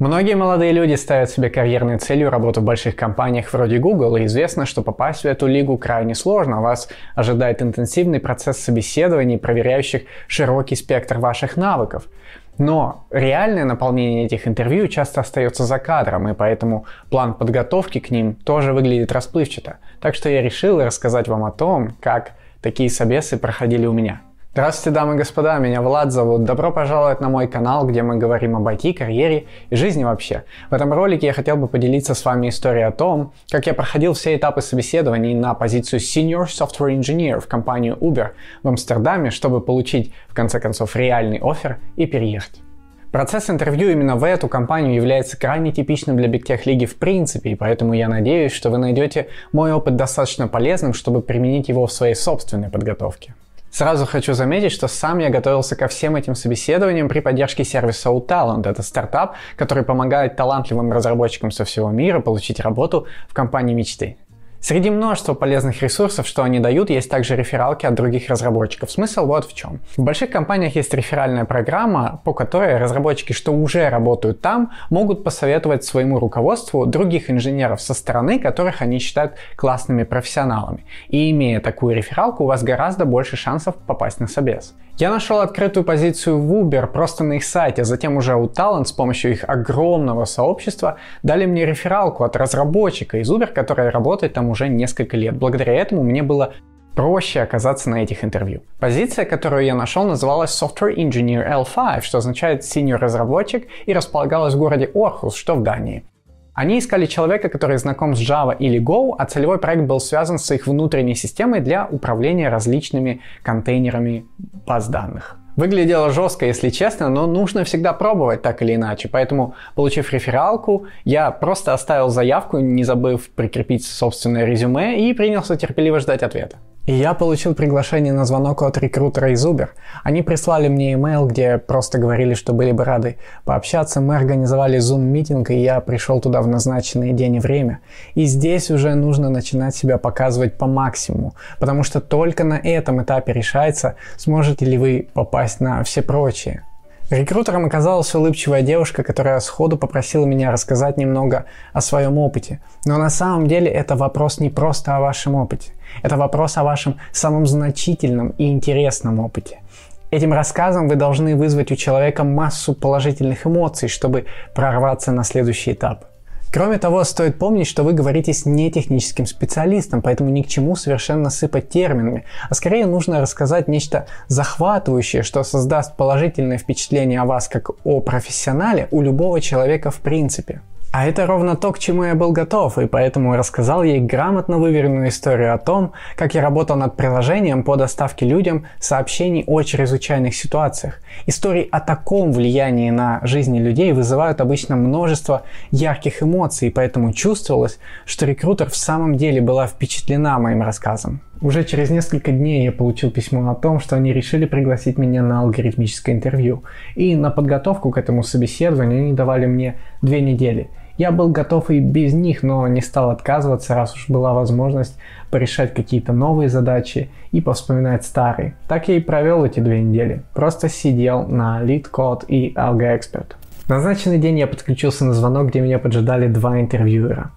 Многие молодые люди ставят себе карьерной целью работу в больших компаниях вроде Google, и известно, что попасть в эту лигу крайне сложно. Вас ожидает интенсивный процесс собеседований, проверяющих широкий спектр ваших навыков. Но реальное наполнение этих интервью часто остается за кадром, и поэтому план подготовки к ним тоже выглядит расплывчато. Так что я решил рассказать вам о том, как такие собесы проходили у меня. Здравствуйте, дамы и господа, меня Влад зовут. Добро пожаловать на мой канал, где мы говорим об IT, карьере и жизни вообще. В этом ролике я хотел бы поделиться с вами историей о том, как я проходил все этапы собеседований на позицию Senior Software Engineer в компанию Uber в Амстердаме, чтобы получить, в конце концов, реальный офер и переехать. Процесс интервью именно в эту компанию является крайне типичным для Tech лиги в принципе, и поэтому я надеюсь, что вы найдете мой опыт достаточно полезным, чтобы применить его в своей собственной подготовке. Сразу хочу заметить, что сам я готовился ко всем этим собеседованиям при поддержке сервиса UTalent. Это стартап, который помогает талантливым разработчикам со всего мира получить работу в компании мечты. Среди множества полезных ресурсов, что они дают, есть также рефералки от других разработчиков. Смысл вот в чем. В больших компаниях есть реферальная программа, по которой разработчики, что уже работают там, могут посоветовать своему руководству других инженеров со стороны, которых они считают классными профессионалами. И имея такую рефералку, у вас гораздо больше шансов попасть на собес. Я нашел открытую позицию в Uber просто на их сайте, затем уже у Talent с помощью их огромного сообщества дали мне рефералку от разработчика из Uber, который работает там уже несколько лет. Благодаря этому мне было проще оказаться на этих интервью. Позиция, которую я нашел, называлась Software Engineer L5, что означает senior разработчик и располагалась в городе Орхус, что в Дании. Они искали человека, который знаком с Java или Go, а целевой проект был связан с их внутренней системой для управления различными контейнерами баз данных. Выглядело жестко, если честно, но нужно всегда пробовать так или иначе. Поэтому, получив рефералку, я просто оставил заявку, не забыв прикрепить собственное резюме и принялся терпеливо ждать ответа. И я получил приглашение на звонок от рекрутера из Uber. Они прислали мне email, где просто говорили, что были бы рады пообщаться. Мы организовали Zoom-митинг, и я пришел туда в назначенный день и время. И здесь уже нужно начинать себя показывать по максимуму, потому что только на этом этапе решается, сможете ли вы попасть на все прочие. Рекрутером оказалась улыбчивая девушка, которая сходу попросила меня рассказать немного о своем опыте. Но на самом деле это вопрос не просто о вашем опыте. Это вопрос о вашем самом значительном и интересном опыте. Этим рассказом вы должны вызвать у человека массу положительных эмоций, чтобы прорваться на следующий этап. Кроме того, стоит помнить, что вы говорите с нетехническим специалистом, поэтому ни к чему совершенно сыпать терминами, а скорее нужно рассказать нечто захватывающее, что создаст положительное впечатление о вас как о профессионале у любого человека в принципе. А это ровно то, к чему я был готов, и поэтому рассказал ей грамотно выверенную историю о том, как я работал над приложением по доставке людям сообщений о чрезвычайных ситуациях. Истории о таком влиянии на жизни людей вызывают обычно множество ярких эмоций, поэтому чувствовалось, что рекрутер в самом деле была впечатлена моим рассказом. Уже через несколько дней я получил письмо о том, что они решили пригласить меня на алгоритмическое интервью. И на подготовку к этому собеседованию они давали мне две недели – я был готов и без них, но не стал отказываться, раз уж была возможность порешать какие-то новые задачи и повспоминать старые. Так я и провел эти две недели. Просто сидел на Lead Code и Algo Expert. Назначенный день я подключился на звонок, где меня поджидали два интервьюера.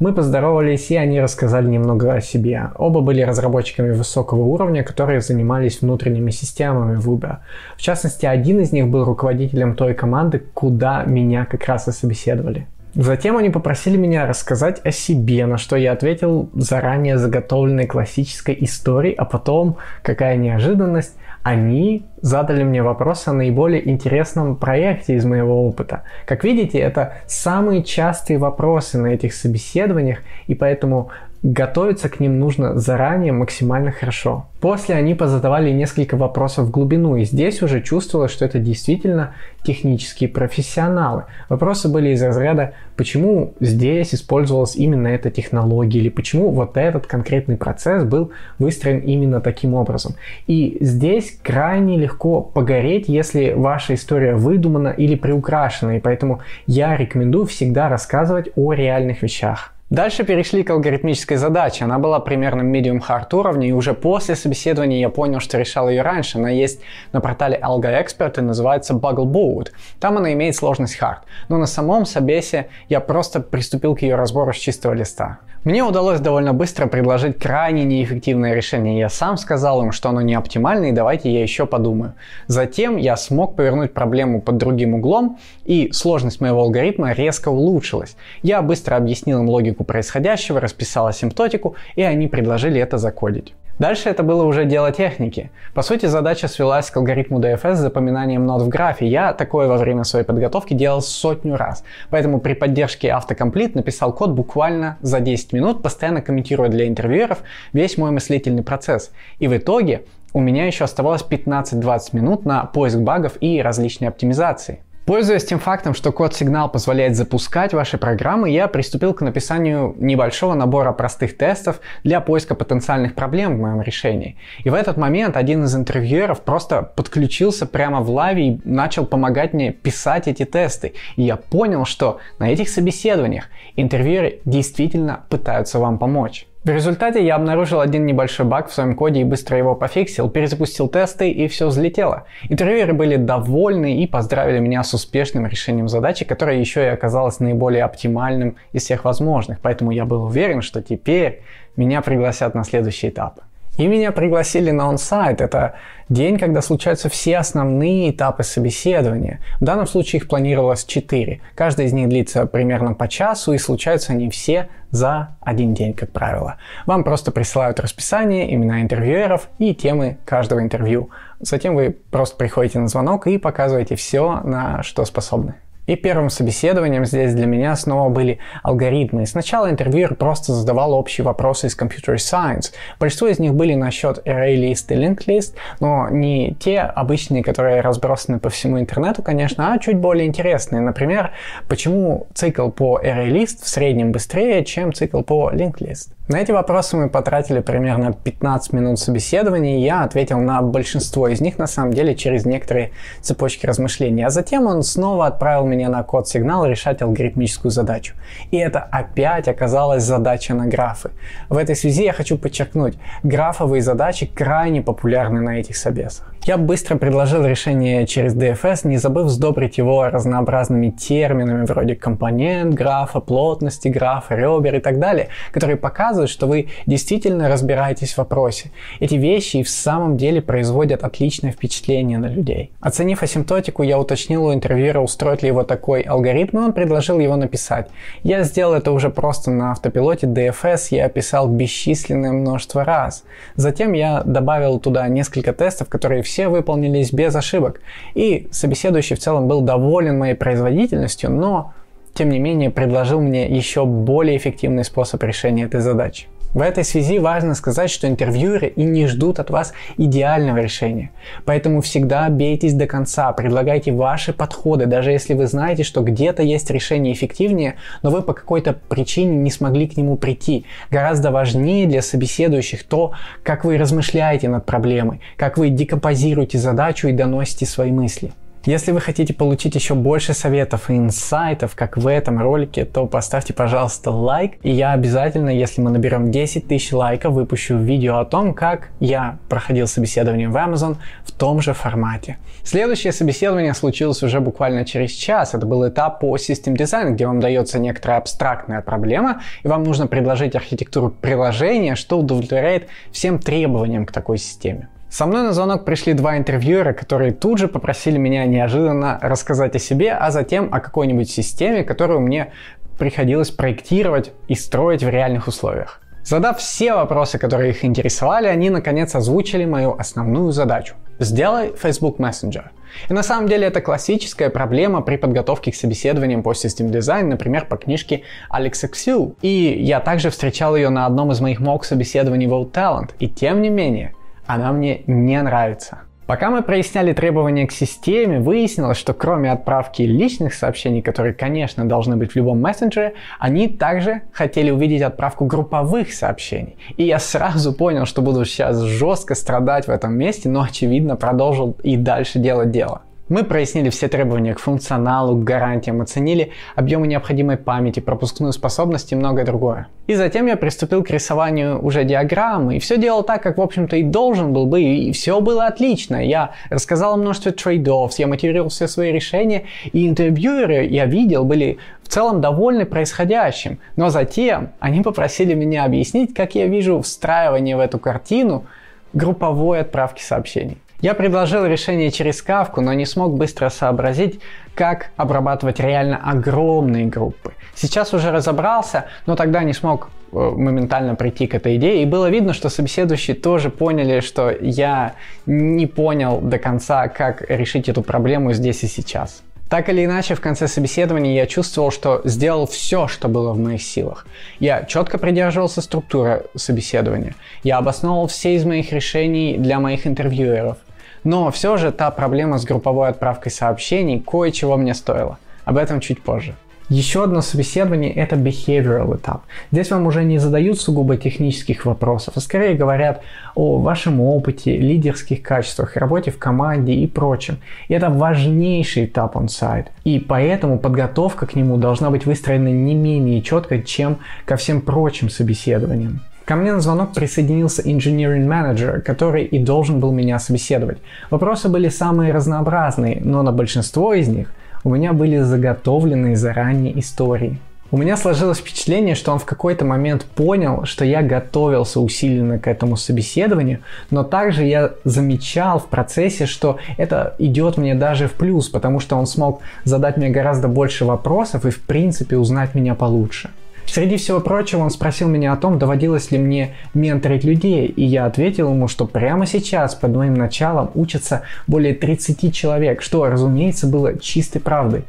Мы поздоровались, и они рассказали немного о себе. Оба были разработчиками высокого уровня, которые занимались внутренними системами в Uber. В частности, один из них был руководителем той команды, куда меня как раз и собеседовали. Затем они попросили меня рассказать о себе, на что я ответил заранее заготовленной классической историей, а потом, какая неожиданность, они задали мне вопрос о наиболее интересном проекте из моего опыта. Как видите, это самые частые вопросы на этих собеседованиях, и поэтому готовиться к ним нужно заранее максимально хорошо. После они позадавали несколько вопросов в глубину, и здесь уже чувствовалось, что это действительно технические профессионалы. Вопросы были из разряда, почему здесь использовалась именно эта технология, или почему вот этот конкретный процесс был выстроен именно таким образом. И здесь крайне легко погореть, если ваша история выдумана или приукрашена, и поэтому я рекомендую всегда рассказывать о реальных вещах. Дальше перешли к алгоритмической задаче. Она была примерно medium hard уровня, и уже после собеседования я понял, что решал ее раньше. Она есть на портале AlgoExpert и называется Buggleboot. Там она имеет сложность hard. Но на самом собесе я просто приступил к ее разбору с чистого листа. Мне удалось довольно быстро предложить крайне неэффективное решение. Я сам сказал им, что оно не оптимально, и давайте я еще подумаю. Затем я смог повернуть проблему под другим углом, и сложность моего алгоритма резко улучшилась. Я быстро объяснил им логику происходящего, расписал асимптотику, и они предложили это закодить. Дальше это было уже дело техники. По сути, задача свелась к алгоритму DFS с запоминанием нот в графе. Я такое во время своей подготовки делал сотню раз. Поэтому при поддержке автокомплит написал код буквально за 10 минут, постоянно комментируя для интервьюеров весь мой мыслительный процесс. И в итоге у меня еще оставалось 15-20 минут на поиск багов и различные оптимизации. Пользуясь тем фактом, что код-сигнал позволяет запускать ваши программы, я приступил к написанию небольшого набора простых тестов для поиска потенциальных проблем в моем решении. И в этот момент один из интервьюеров просто подключился прямо в лаве и начал помогать мне писать эти тесты. И я понял, что на этих собеседованиях интервьюеры действительно пытаются вам помочь. В результате я обнаружил один небольшой баг в своем коде и быстро его пофиксил, перезапустил тесты и все взлетело. Интервьюеры были довольны и поздравили меня с успешным решением задачи, которая еще и оказалась наиболее оптимальным из всех возможных. Поэтому я был уверен, что теперь меня пригласят на следующий этап. И меня пригласили на онсайт. Это день, когда случаются все основные этапы собеседования. В данном случае их планировалось 4. Каждый из них длится примерно по часу, и случаются они все за один день, как правило. Вам просто присылают расписание, имена интервьюеров и темы каждого интервью. Затем вы просто приходите на звонок и показываете все, на что способны. И первым собеседованием здесь для меня снова были алгоритмы. Сначала интервьюер просто задавал общие вопросы из Computer Science. Большинство из них были насчет array list и linked list, но не те обычные, которые разбросаны по всему интернету, конечно, а чуть более интересные. Например, почему цикл по array list в среднем быстрее, чем цикл по linked list. На эти вопросы мы потратили примерно 15 минут собеседования, и я ответил на большинство из них, на самом деле, через некоторые цепочки размышлений. А затем он снова отправил меня на код-сигнал решать алгоритмическую задачу. И это опять оказалась задача на графы. В этой связи я хочу подчеркнуть, графовые задачи крайне популярны на этих собесах. Я быстро предложил решение через DFS, не забыв сдобрить его разнообразными терминами вроде компонент графа, плотности графа, ребер и так далее, которые показывают, что вы действительно разбираетесь в вопросе. Эти вещи и в самом деле производят отличное впечатление на людей. Оценив асимптотику, я уточнил у интервьюера, устроит ли его такой алгоритм, и он предложил его написать. Я сделал это уже просто на автопилоте DFS, я описал бесчисленное множество раз. Затем я добавил туда несколько тестов, которые все все выполнились без ошибок. И собеседующий в целом был доволен моей производительностью, но тем не менее предложил мне еще более эффективный способ решения этой задачи. В этой связи важно сказать, что интервьюеры и не ждут от вас идеального решения. Поэтому всегда бейтесь до конца, предлагайте ваши подходы, даже если вы знаете, что где-то есть решение эффективнее, но вы по какой-то причине не смогли к нему прийти. Гораздо важнее для собеседующих то, как вы размышляете над проблемой, как вы декомпозируете задачу и доносите свои мысли. Если вы хотите получить еще больше советов и инсайтов, как в этом ролике, то поставьте, пожалуйста, лайк. И я обязательно, если мы наберем 10 тысяч лайков, выпущу видео о том, как я проходил собеседование в Amazon в том же формате. Следующее собеседование случилось уже буквально через час. Это был этап по System Design, где вам дается некоторая абстрактная проблема, и вам нужно предложить архитектуру приложения, что удовлетворяет всем требованиям к такой системе. Со мной на звонок пришли два интервьюера, которые тут же попросили меня неожиданно рассказать о себе, а затем о какой-нибудь системе, которую мне приходилось проектировать и строить в реальных условиях. Задав все вопросы, которые их интересовали, они наконец озвучили мою основную задачу. Сделай Facebook Messenger. И на самом деле это классическая проблема при подготовке к собеседованиям по систем дизайн, например, по книжке Алекса Ксю. И я также встречал ее на одном из моих мок собеседований в Old Talent. И тем не менее, она мне не нравится. Пока мы проясняли требования к системе, выяснилось, что кроме отправки личных сообщений, которые, конечно, должны быть в любом мессенджере, они также хотели увидеть отправку групповых сообщений. И я сразу понял, что буду сейчас жестко страдать в этом месте, но очевидно продолжил и дальше делать дело. Мы прояснили все требования к функционалу, к гарантиям, оценили объемы необходимой памяти, пропускную способность и многое другое. И затем я приступил к рисованию уже диаграммы, и все делал так, как, в общем-то, и должен был бы, и все было отлично. Я рассказал о множестве трейдов, я мотивировал все свои решения, и интервьюеры, я видел, были в целом довольны происходящим. Но затем они попросили меня объяснить, как я вижу встраивание в эту картину групповой отправки сообщений. Я предложил решение через кавку, но не смог быстро сообразить, как обрабатывать реально огромные группы. Сейчас уже разобрался, но тогда не смог э, моментально прийти к этой идее. И было видно, что собеседующие тоже поняли, что я не понял до конца, как решить эту проблему здесь и сейчас. Так или иначе, в конце собеседования я чувствовал, что сделал все, что было в моих силах. Я четко придерживался структуры собеседования. Я обосновывал все из моих решений для моих интервьюеров. Но все же та проблема с групповой отправкой сообщений кое-чего мне стоила. Об этом чуть позже. Еще одно собеседование – это behavioral этап. Здесь вам уже не задают сугубо технических вопросов, а скорее говорят о вашем опыте, лидерских качествах, работе в команде и прочем. И это важнейший этап on-site. И поэтому подготовка к нему должна быть выстроена не менее четко, чем ко всем прочим собеседованиям. Ко мне на звонок присоединился engineering manager, который и должен был меня собеседовать. Вопросы были самые разнообразные, но на большинство из них у меня были заготовленные заранее истории. У меня сложилось впечатление, что он в какой-то момент понял, что я готовился усиленно к этому собеседованию, но также я замечал в процессе, что это идет мне даже в плюс, потому что он смог задать мне гораздо больше вопросов и в принципе узнать меня получше. Среди всего прочего он спросил меня о том, доводилось ли мне менторить людей, и я ответил ему, что прямо сейчас под моим началом учатся более 30 человек, что, разумеется, было чистой правдой.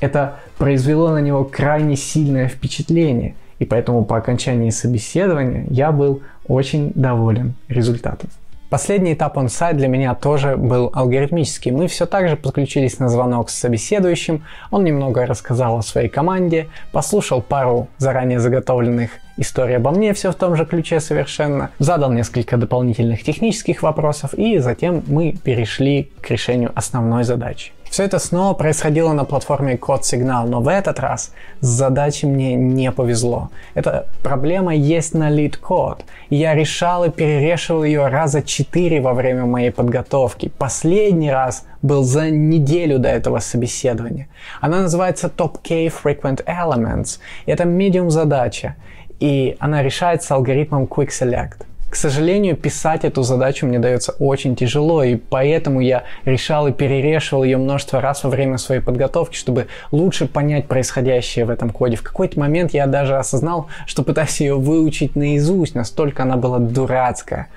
Это произвело на него крайне сильное впечатление, и поэтому по окончании собеседования я был очень доволен результатом. Последний этап on-site для меня тоже был алгоритмический. Мы все так же подключились на звонок с собеседующим, он немного рассказал о своей команде, послушал пару заранее заготовленных историй обо мне, все в том же ключе совершенно, задал несколько дополнительных технических вопросов и затем мы перешли к решению основной задачи. Все это снова происходило на платформе Код Сигнал, но в этот раз с задачей мне не повезло. Эта проблема есть на Code, и я решал и перерешил ее раза четыре во время моей подготовки. Последний раз был за неделю до этого собеседования. Она называется Top K Frequent Elements. Это медиум задача, и она решается алгоритмом Quick Select. К сожалению, писать эту задачу мне дается очень тяжело, и поэтому я решал и перерешивал ее множество раз во время своей подготовки, чтобы лучше понять происходящее в этом коде. В какой-то момент я даже осознал, что пытаюсь ее выучить наизусть, настолько она была дурацкая.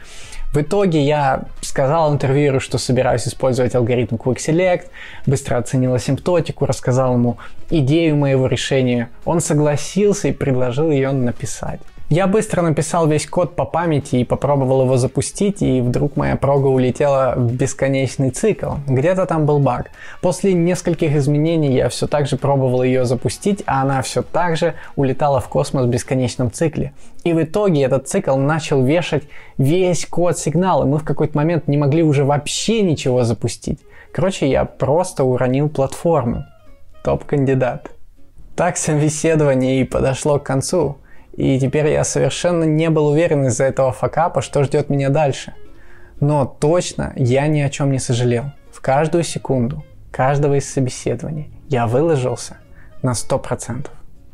В итоге я сказал интервьюеру, что собираюсь использовать алгоритм Quick Select, быстро оценил асимптотику, рассказал ему идею моего решения. Он согласился и предложил ее написать. Я быстро написал весь код по памяти и попробовал его запустить, и вдруг моя прога улетела в бесконечный цикл. Где-то там был баг. После нескольких изменений я все так же пробовал ее запустить, а она все так же улетала в космос в бесконечном цикле. И в итоге этот цикл начал вешать весь код сигнал, и мы в какой-то момент не могли уже вообще ничего запустить. Короче, я просто уронил платформу. Топ-кандидат. Так собеседование и подошло к концу. И теперь я совершенно не был уверен из-за этого факапа, что ждет меня дальше. Но точно я ни о чем не сожалел. В каждую секунду, каждого из собеседований я выложился на 100%.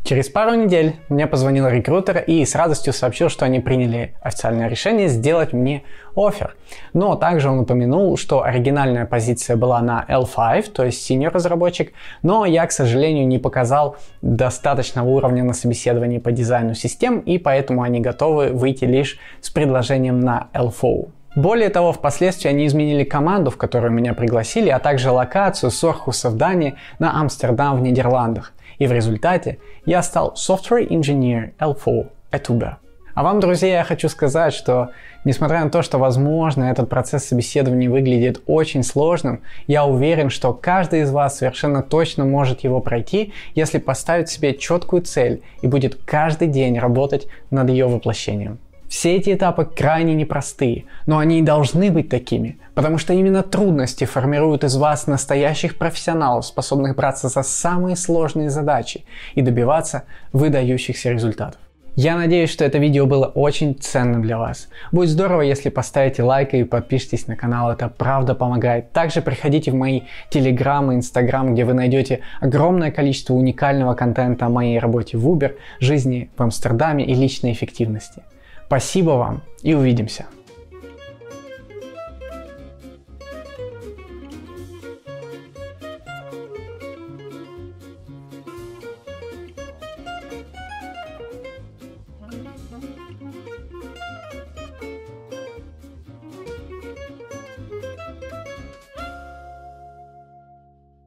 Через пару недель мне позвонил рекрутер и с радостью сообщил, что они приняли официальное решение сделать мне офер. Но также он упомянул, что оригинальная позиция была на L5, то есть senior разработчик, но я, к сожалению, не показал достаточного уровня на собеседовании по дизайну систем, и поэтому они готовы выйти лишь с предложением на L4. Более того, впоследствии они изменили команду, в которую меня пригласили, а также локацию с Орхуса в Дании на Амстердам в Нидерландах. И в результате я стал Software Engineer L4 at Uber. А вам, друзья, я хочу сказать, что несмотря на то, что, возможно, этот процесс собеседования выглядит очень сложным, я уверен, что каждый из вас совершенно точно может его пройти, если поставить себе четкую цель и будет каждый день работать над ее воплощением. Все эти этапы крайне непростые, но они и должны быть такими, потому что именно трудности формируют из вас настоящих профессионалов, способных браться за самые сложные задачи и добиваться выдающихся результатов. Я надеюсь, что это видео было очень ценным для вас. Будет здорово, если поставите лайк и подпишитесь на канал, это правда помогает. Также приходите в мои телеграм и инстаграм, где вы найдете огромное количество уникального контента о моей работе в Uber, жизни в Амстердаме и личной эффективности. Спасибо вам и увидимся.